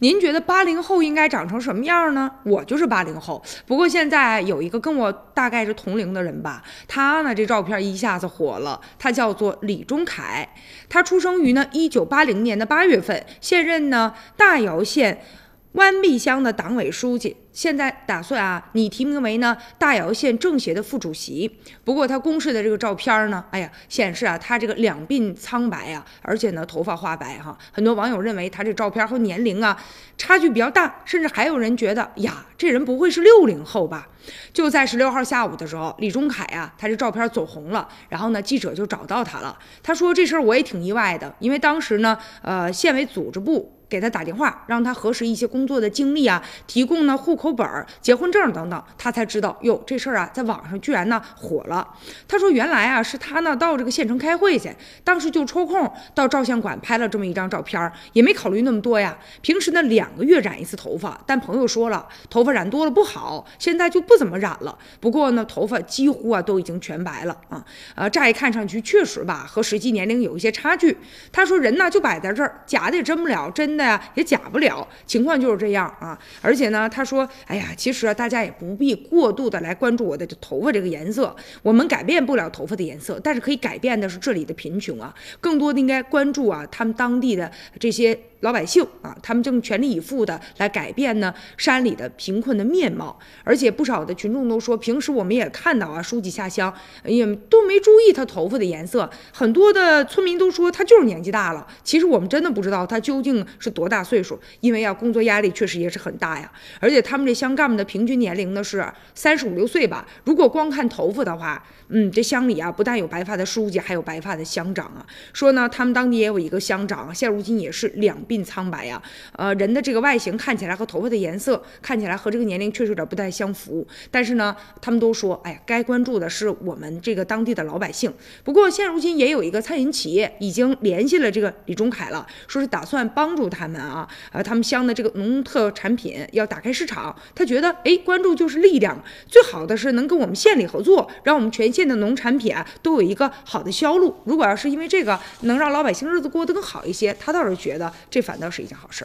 您觉得八零后应该长成什么样呢？我就是八零后，不过现在有一个跟我大概是同龄的人吧，他呢这照片一下子火了，他叫做李忠凯，他出生于呢一九八零年的八月份，现任呢大姚县。湾碧乡的党委书记现在打算啊，拟提名为呢大姚县政协的副主席。不过他公示的这个照片呢，哎呀，显示啊他这个两鬓苍白啊，而且呢头发花白哈。很多网友认为他这照片和年龄啊差距比较大，甚至还有人觉得呀，这人不会是六零后吧？就在十六号下午的时候，李忠凯啊，他这照片走红了，然后呢记者就找到他了。他说这事儿我也挺意外的，因为当时呢，呃，县委组织部。给他打电话，让他核实一些工作的经历啊，提供呢户口本、结婚证等等，他才知道哟，这事儿啊在网上居然呢火了。他说原来啊是他呢到这个县城开会去，当时就抽空到照相馆拍了这么一张照片，也没考虑那么多呀。平时呢两个月染一次头发，但朋友说了，头发染多了不好，现在就不怎么染了。不过呢头发几乎啊都已经全白了啊，呃乍一看上去确实吧和实际年龄有一些差距。他说人呢就摆在这儿，假的也真不了，真。的呀也假不了，情况就是这样啊。而且呢，他说：“哎呀，其实啊，大家也不必过度的来关注我的头发这个颜色，我们改变不了头发的颜色，但是可以改变的是这里的贫穷啊。更多的应该关注啊，他们当地的这些。”老百姓啊，他们正全力以赴的来改变呢山里的贫困的面貌，而且不少的群众都说，平时我们也看到啊，书记下乡也都没注意他头发的颜色，很多的村民都说他就是年纪大了。其实我们真的不知道他究竟是多大岁数，因为啊，工作压力确实也是很大呀。而且他们这乡干部的平均年龄呢是三十五六岁吧。如果光看头发的话，嗯，这乡里啊不但有白发的书记，还有白发的乡长啊。说呢，他们当地也有一个乡长，现如今也是两。鬓苍白呀，呃，人的这个外形看起来和头发的颜色看起来和这个年龄确实有点不太相符。但是呢，他们都说，哎呀，该关注的是我们这个当地的老百姓。不过现如今也有一个餐饮企业已经联系了这个李忠凯了，说是打算帮助他们啊，呃，他们乡的这个农特产品要打开市场。他觉得，哎，关注就是力量，最好的是能跟我们县里合作，让我们全县的农产品啊都有一个好的销路。如果要是因为这个能让老百姓日子过得更好一些，他倒是觉得。这反倒是一件好事儿。